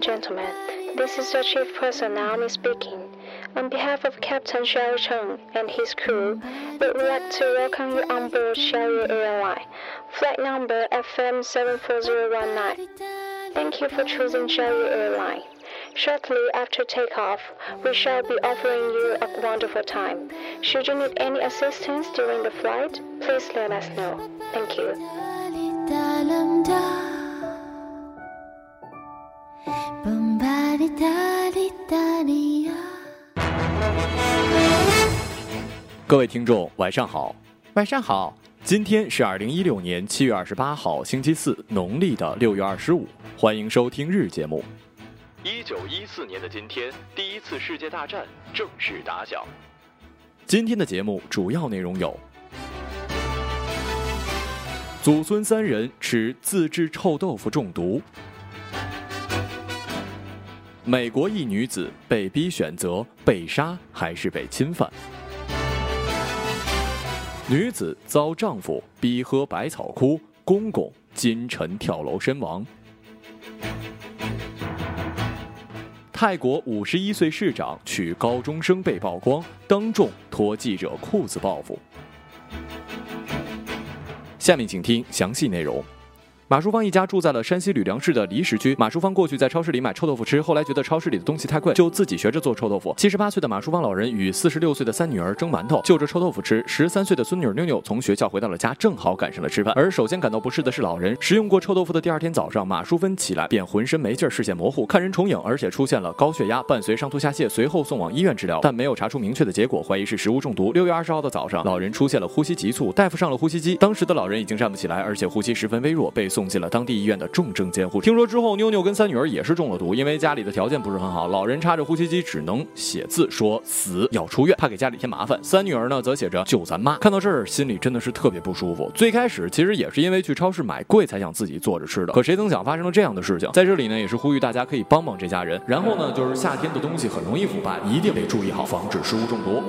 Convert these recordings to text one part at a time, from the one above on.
And gentlemen. This is the chief person Naomi speaking. On behalf of Captain Xiao Cheng and his crew, we would like to welcome you on board Xiaoyu Airline, flight number FM 74019. Thank you for choosing Xiaoyu Airline. Shortly after takeoff, we shall be offering you a wonderful time. Should you need any assistance during the flight, please let us know. Thank you. 各位听众，晚上好，晚上好。今天是二零一六年七月二十八号，星期四，农历的六月二十五。欢迎收听日节目。一九一四年的今天，第一次世界大战正式打响。今天的节目主要内容有：祖孙三人吃自制臭豆腐中毒；美国一女子被逼选择被杀还是被侵犯；女子遭丈夫逼喝百草枯，公公今晨跳楼身亡。泰国五十一岁市长娶高中生被曝光，当众脱记者裤子报复。下面请听详细内容。马淑芳一家住在了山西吕梁市的离石区。马淑芳过去在超市里买臭豆腐吃，后来觉得超市里的东西太贵，就自己学着做臭豆腐。七十八岁的马淑芳老人与四十六岁的三女儿蒸馒头，就着臭豆腐吃。十三岁的孙女妞妞从学校回到了家，正好赶上了吃饭。而首先感到不适的是老人。食用过臭豆腐的第二天早上，马淑芬起来便浑身没劲，视线模糊，看人重影，而且出现了高血压，伴随上吐下泻，随后送往医院治疗，但没有查出明确的结果，怀疑是食物中毒。六月二十号的早上，老人出现了呼吸急促，大夫上了呼吸机，当时的老人已经站不起来，而且呼吸十分微弱，被送送进了当地医院。的重症监护。听说之后，妞妞跟三女儿也是中了毒，因为家里的条件不是很好，老人插着呼吸机只能写字说死要出院，怕给家里添麻烦。三女儿呢则写着救咱妈。看到这儿，心里真的是特别不舒服。最开始其实也是因为去超市买贵才想自己做着吃的，可谁曾想发生了这样的事情。在这里呢，也是呼吁大家可以帮帮这家人。然后呢，就是夏天的东西很容易腐败，一定得注意好，防止食物中毒。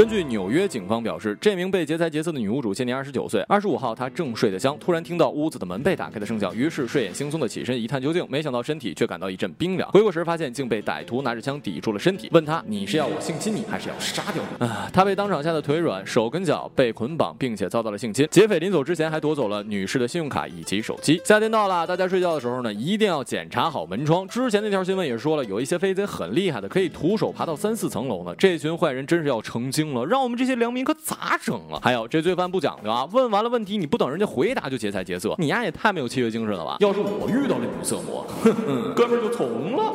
根据纽约警方表示，这名被劫财劫色的女屋主现年二十九岁。二十五号，她正睡得香，突然听到屋子的门被打开的声响，于是睡眼惺忪的起身一探究竟，没想到身体却感到一阵冰凉。回过神发现竟被歹徒拿着枪抵住了身体，问他：“你是要我性侵你，还是要杀掉你？”啊！他被当场吓得腿软，手跟脚被捆绑，并且遭到了性侵。劫匪临走之前还夺走了女士的信用卡以及手机。夏天到了，大家睡觉的时候呢，一定要检查好门窗。之前那条新闻也说了，有一些飞贼很厉害的，可以徒手爬到三四层楼呢。这群坏人真是要成精了，让我们这些良。民可咋整啊？还有这罪犯不讲究啊！问完了问题，你不等人家回答就劫财劫色，你丫也太没有契约精神了吧！要是我遇到了女色魔，哼 哼，哥们就从了。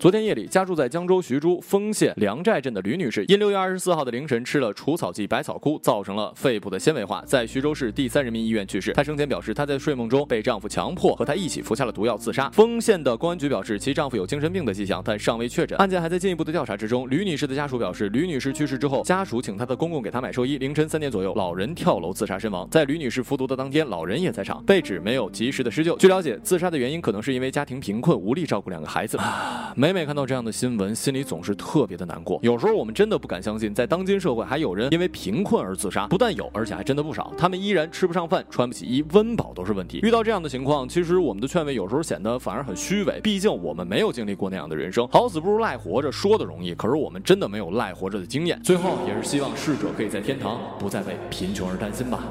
昨天夜里，家住在江州徐州丰县梁寨镇的吕女士，因六月二十四号的凌晨吃了除草剂百草枯，造成了肺部的纤维化，在徐州市第三人民医院去世。她生前表示，她在睡梦中被丈夫强迫和她一起服下了毒药自杀。丰县的公安局表示，其丈夫有精神病的迹象，但尚未确诊，案件还在进一步的调查之中。吕女士的家属表示，吕女士去世之后，家属请她的公公给她买寿衣。凌晨三点左右，老人跳楼自杀身亡。在吕女士服毒的当天，老人也在场，被指没有及时的施救。据了解，自杀的原因可能是因为家庭贫困，无力照顾两个孩子。没每每看到这样的新。闻心里总是特别的难过，有时候我们真的不敢相信，在当今社会还有人因为贫困而自杀，不但有，而且还真的不少。他们依然吃不上饭，穿不起衣，温饱都是问题。遇到这样的情况，其实我们的劝慰有时候显得反而很虚伪，毕竟我们没有经历过那样的人生。好死不如赖活着，说的容易，可是我们真的没有赖活着的经验。最后也是希望逝者可以在天堂不再为贫穷而担心吧。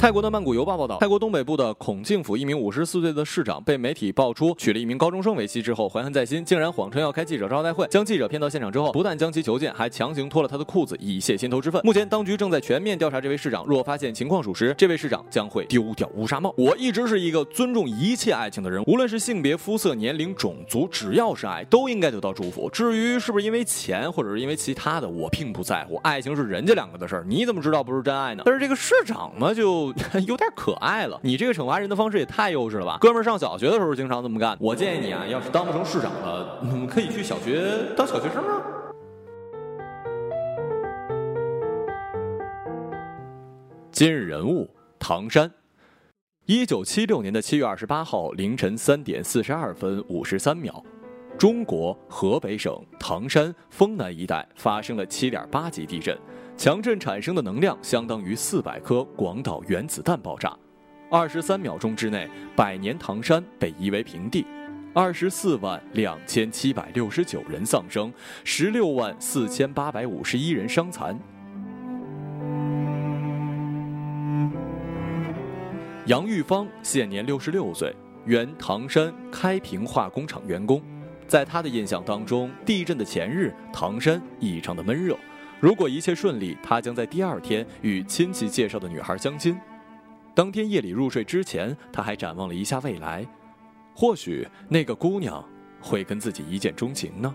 泰国的曼谷邮报报道，泰国东北部的孔敬府一名五十四岁的市长被媒体爆出娶了一名高中生为妻之后，怀恨在心，竟然谎称要开记者招待会，将记者骗到现场之后，不但将其囚禁，还强行脱了他的裤子以泄心头之愤。目前当局正在全面调查这位市长，若发现情况属实，这位市长将会丢掉乌纱帽。我一直是一个尊重一切爱情的人，无论是性别、肤色、年龄、种族，只要是爱，都应该得到祝福。至于是不是因为钱，或者是因为其他的，我并不在乎。爱情是人家两个的事儿，你怎么知道不是真爱呢？但是这个市长嘛，就。有点可爱了，你这个惩罚人的方式也太幼稚了吧！哥们儿上小学的时候经常这么干。我建议你啊，要是当不成市长了，你们可以去小学当小学生啊。今日人物：唐山。一九七六年的七月二十八号凌晨三点四十二分五十三秒，中国河北省唐山丰南一带发生了七点八级地震，强震产生的能量相当于四百颗广岛原子弹爆炸。二十三秒钟之内，百年唐山被夷为平地，二十四万两千七百六十九人丧生，十六万四千八百五十一人伤残。杨玉芳现年六十六岁，原唐山开平化工厂员工。在他的印象当中，地震的前日，唐山异常的闷热。如果一切顺利，他将在第二天与亲戚介绍的女孩相亲。当天夜里入睡之前，他还展望了一下未来，或许那个姑娘会跟自己一见钟情呢。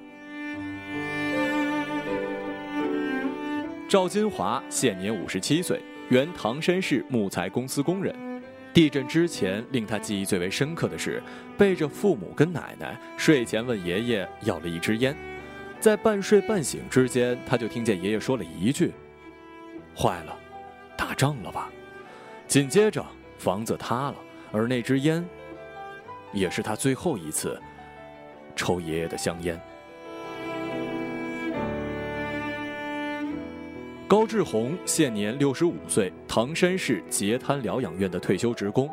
赵金华现年五十七岁，原唐山市木材公司工人。地震之前，令他记忆最为深刻的是，背着父母跟奶奶睡前问爷爷要了一支烟，在半睡半醒之间，他就听见爷爷说了一句：“坏了，打仗了吧。”紧接着，房子塌了，而那支烟，也是他最后一次抽爷爷的香烟。高志宏现年六十五岁，唐山市截瘫疗养院的退休职工。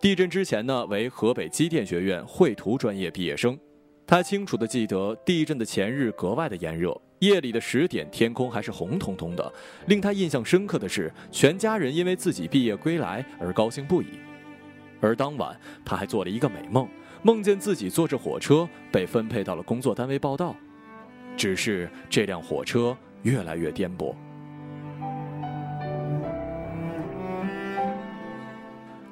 地震之前呢，为河北机电学院绘图专业毕业生。他清楚地记得，地震的前日格外的炎热。夜里的十点，天空还是红彤彤的。令他印象深刻的是，全家人因为自己毕业归来而高兴不已。而当晚，他还做了一个美梦，梦见自己坐着火车被分配到了工作单位报道。只是这辆火车越来越颠簸。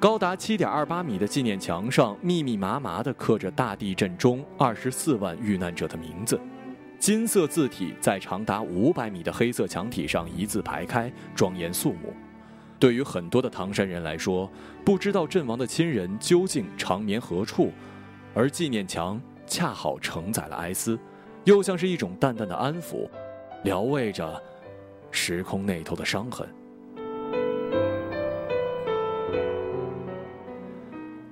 高达七点二八米的纪念墙上，密密麻麻地刻着大地震中二十四万遇难者的名字。金色字体在长达五百米的黑色墙体上一字排开，庄严肃穆。对于很多的唐山人来说，不知道阵亡的亲人究竟长眠何处，而纪念墙恰好承载了哀思，又像是一种淡淡的安抚，疗慰着时空那头的伤痕。